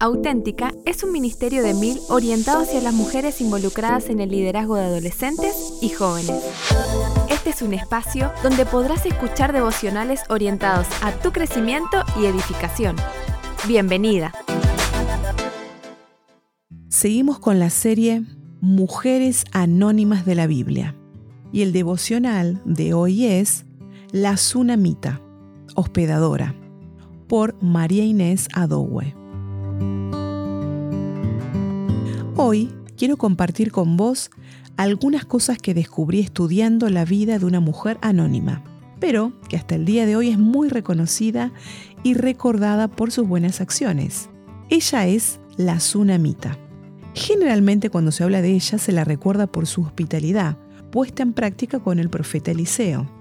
Auténtica es un ministerio de mil orientado hacia las mujeres involucradas en el liderazgo de adolescentes y jóvenes. Este es un espacio donde podrás escuchar devocionales orientados a tu crecimiento y edificación. Bienvenida. Seguimos con la serie Mujeres Anónimas de la Biblia y el devocional de hoy es La Tsunamita, hospedadora, por María Inés Adowe. Hoy quiero compartir con vos algunas cosas que descubrí estudiando la vida de una mujer anónima, pero que hasta el día de hoy es muy reconocida y recordada por sus buenas acciones. Ella es la Tsunamita. Generalmente cuando se habla de ella se la recuerda por su hospitalidad, puesta en práctica con el profeta Eliseo.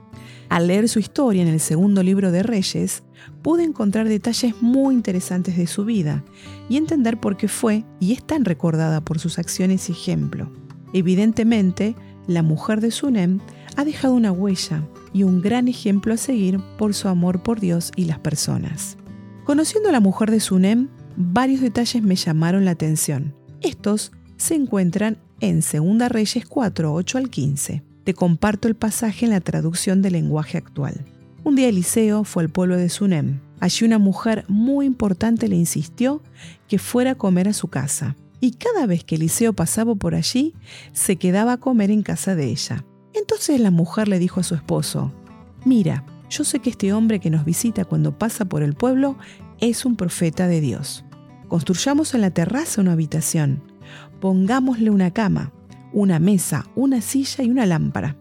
Al leer su historia en el segundo libro de Reyes, pude encontrar detalles muy interesantes de su vida y entender por qué fue y es tan recordada por sus acciones y ejemplo. Evidentemente, la mujer de Sunem ha dejado una huella y un gran ejemplo a seguir por su amor por Dios y las personas. Conociendo a la mujer de Sunem, varios detalles me llamaron la atención. Estos se encuentran en 2 Reyes 4, 8 al 15. Te comparto el pasaje en la traducción del lenguaje actual. Un día Eliseo fue al pueblo de Sunem. Allí una mujer muy importante le insistió que fuera a comer a su casa. Y cada vez que Eliseo pasaba por allí, se quedaba a comer en casa de ella. Entonces la mujer le dijo a su esposo, Mira, yo sé que este hombre que nos visita cuando pasa por el pueblo es un profeta de Dios. Construyamos en la terraza una habitación, pongámosle una cama, una mesa, una silla y una lámpara.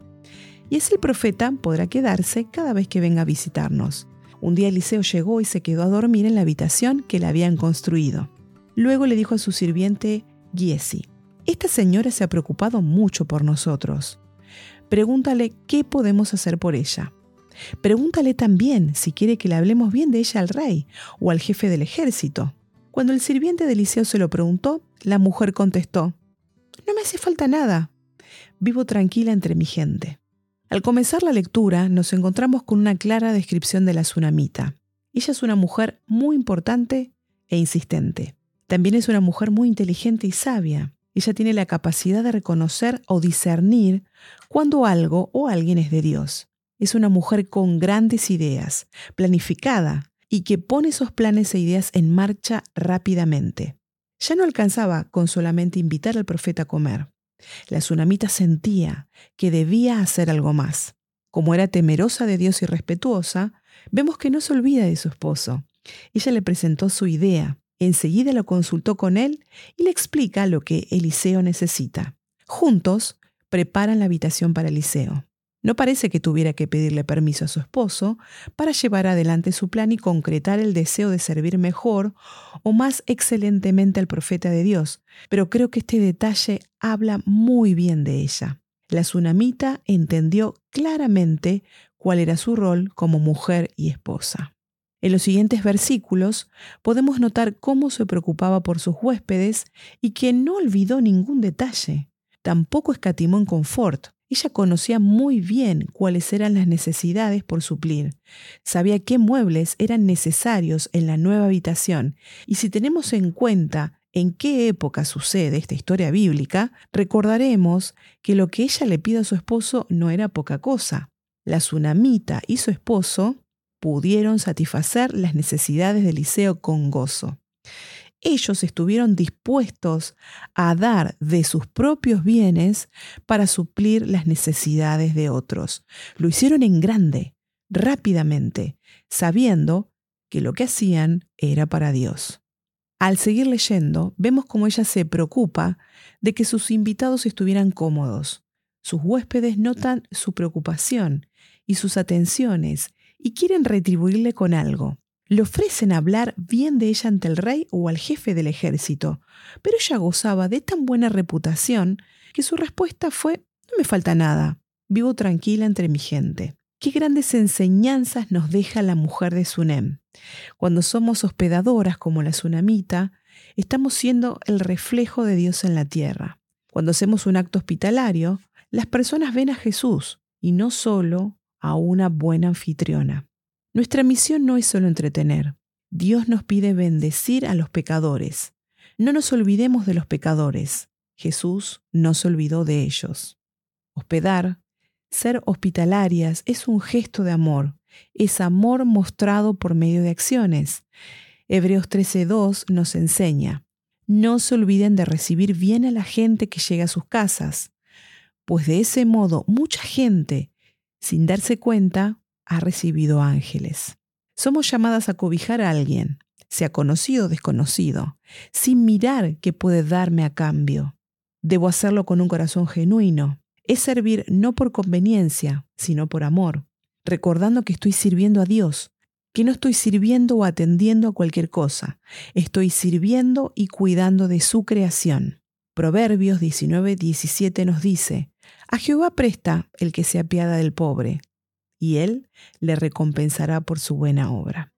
Y así el profeta podrá quedarse cada vez que venga a visitarnos. Un día Eliseo llegó y se quedó a dormir en la habitación que le habían construido. Luego le dijo a su sirviente Giesi, Esta señora se ha preocupado mucho por nosotros. Pregúntale qué podemos hacer por ella. Pregúntale también si quiere que le hablemos bien de ella al rey o al jefe del ejército. Cuando el sirviente de Eliseo se lo preguntó, la mujer contestó, no me hace falta nada. Vivo tranquila entre mi gente. Al comenzar la lectura nos encontramos con una clara descripción de la tsunamita. Ella es una mujer muy importante e insistente. También es una mujer muy inteligente y sabia. Ella tiene la capacidad de reconocer o discernir cuando algo o alguien es de Dios. Es una mujer con grandes ideas, planificada y que pone esos planes e ideas en marcha rápidamente. Ya no alcanzaba con solamente invitar al profeta a comer. La tsunamita sentía que debía hacer algo más. Como era temerosa de Dios y respetuosa, vemos que no se olvida de su esposo. Ella le presentó su idea, enseguida lo consultó con él y le explica lo que Eliseo necesita. Juntos preparan la habitación para Eliseo. No parece que tuviera que pedirle permiso a su esposo para llevar adelante su plan y concretar el deseo de servir mejor o más excelentemente al profeta de Dios, pero creo que este detalle habla muy bien de ella. La tsunamita entendió claramente cuál era su rol como mujer y esposa. En los siguientes versículos podemos notar cómo se preocupaba por sus huéspedes y que no olvidó ningún detalle. Tampoco escatimó en confort. Ella conocía muy bien cuáles eran las necesidades por suplir, sabía qué muebles eran necesarios en la nueva habitación, y si tenemos en cuenta en qué época sucede esta historia bíblica, recordaremos que lo que ella le pide a su esposo no era poca cosa. La tsunamita y su esposo pudieron satisfacer las necesidades de Eliseo con gozo ellos estuvieron dispuestos a dar de sus propios bienes para suplir las necesidades de otros. Lo hicieron en grande, rápidamente, sabiendo que lo que hacían era para Dios. Al seguir leyendo, vemos cómo ella se preocupa de que sus invitados estuvieran cómodos. Sus huéspedes notan su preocupación y sus atenciones y quieren retribuirle con algo. Le ofrecen hablar bien de ella ante el rey o al jefe del ejército, pero ella gozaba de tan buena reputación que su respuesta fue, no me falta nada, vivo tranquila entre mi gente. Qué grandes enseñanzas nos deja la mujer de Sunem. Cuando somos hospedadoras como la Sunamita, estamos siendo el reflejo de Dios en la tierra. Cuando hacemos un acto hospitalario, las personas ven a Jesús y no solo a una buena anfitriona. Nuestra misión no es solo entretener, Dios nos pide bendecir a los pecadores. No nos olvidemos de los pecadores. Jesús no se olvidó de ellos. Hospedar, ser hospitalarias es un gesto de amor, es amor mostrado por medio de acciones. Hebreos 13.2 nos enseña, no se olviden de recibir bien a la gente que llega a sus casas, pues de ese modo mucha gente, sin darse cuenta, ha recibido ángeles. Somos llamadas a cobijar a alguien, sea conocido o desconocido, sin mirar qué puede darme a cambio. Debo hacerlo con un corazón genuino. Es servir no por conveniencia, sino por amor, recordando que estoy sirviendo a Dios, que no estoy sirviendo o atendiendo a cualquier cosa, estoy sirviendo y cuidando de su creación. Proverbios 19, 17 nos dice, A Jehová presta el que se apiada del pobre, y él le recompensará por su buena obra.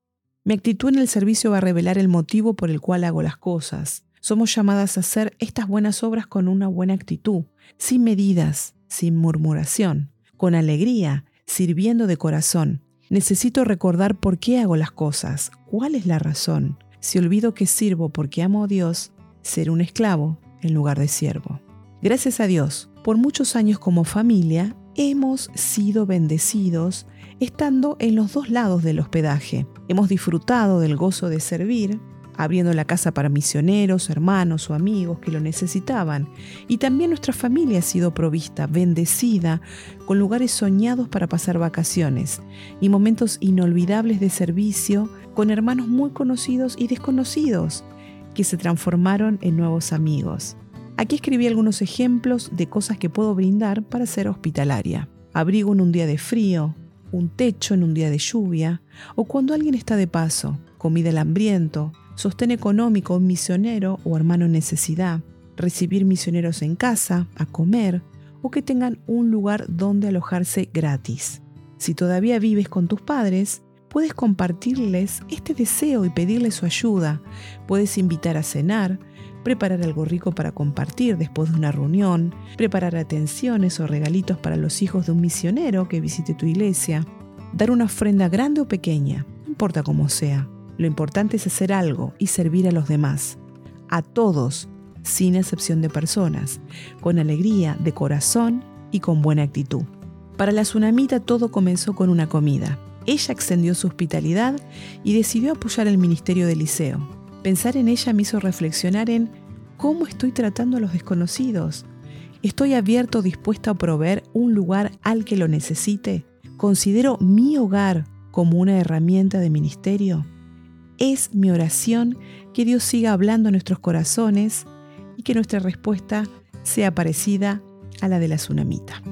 Mi actitud en el servicio va a revelar el motivo por el cual hago las cosas. Somos llamadas a hacer estas buenas obras con una buena actitud, sin medidas, sin murmuración, con alegría, sirviendo de corazón, Necesito recordar por qué hago las cosas, cuál es la razón. Si olvido que sirvo porque amo a Dios, ser un esclavo en lugar de siervo. Gracias a Dios, por muchos años como familia hemos sido bendecidos estando en los dos lados del hospedaje. Hemos disfrutado del gozo de servir, abriendo la casa para misioneros, hermanos o amigos que lo necesitaban. Y también nuestra familia ha sido provista, bendecida, con lugares soñados para pasar vacaciones y momentos inolvidables de servicio con hermanos muy conocidos y desconocidos que se transformaron en nuevos amigos. Aquí escribí algunos ejemplos de cosas que puedo brindar para ser hospitalaria. Abrigo en un día de frío, un techo en un día de lluvia, o cuando alguien está de paso, comida al hambriento, sostén económico misionero o hermano necesidad, recibir misioneros en casa, a comer, o que tengan un lugar donde alojarse gratis. Si todavía vives con tus padres, puedes compartirles este deseo y pedirles su ayuda. Puedes invitar a cenar, preparar algo rico para compartir después de una reunión, preparar atenciones o regalitos para los hijos de un misionero que visite tu iglesia, dar una ofrenda grande o pequeña, importa cómo sea. Lo importante es hacer algo y servir a los demás, a todos, sin excepción de personas, con alegría, de corazón y con buena actitud. Para la tsunamita todo comenzó con una comida. Ella extendió su hospitalidad y decidió apoyar el ministerio de Liceo. Pensar en ella me hizo reflexionar en cómo estoy tratando a los desconocidos. ¿Estoy abierto, dispuesto a proveer un lugar al que lo necesite? ¿Considero mi hogar como una herramienta de ministerio? Es mi oración que Dios siga hablando a nuestros corazones y que nuestra respuesta sea parecida a la de la tsunamita.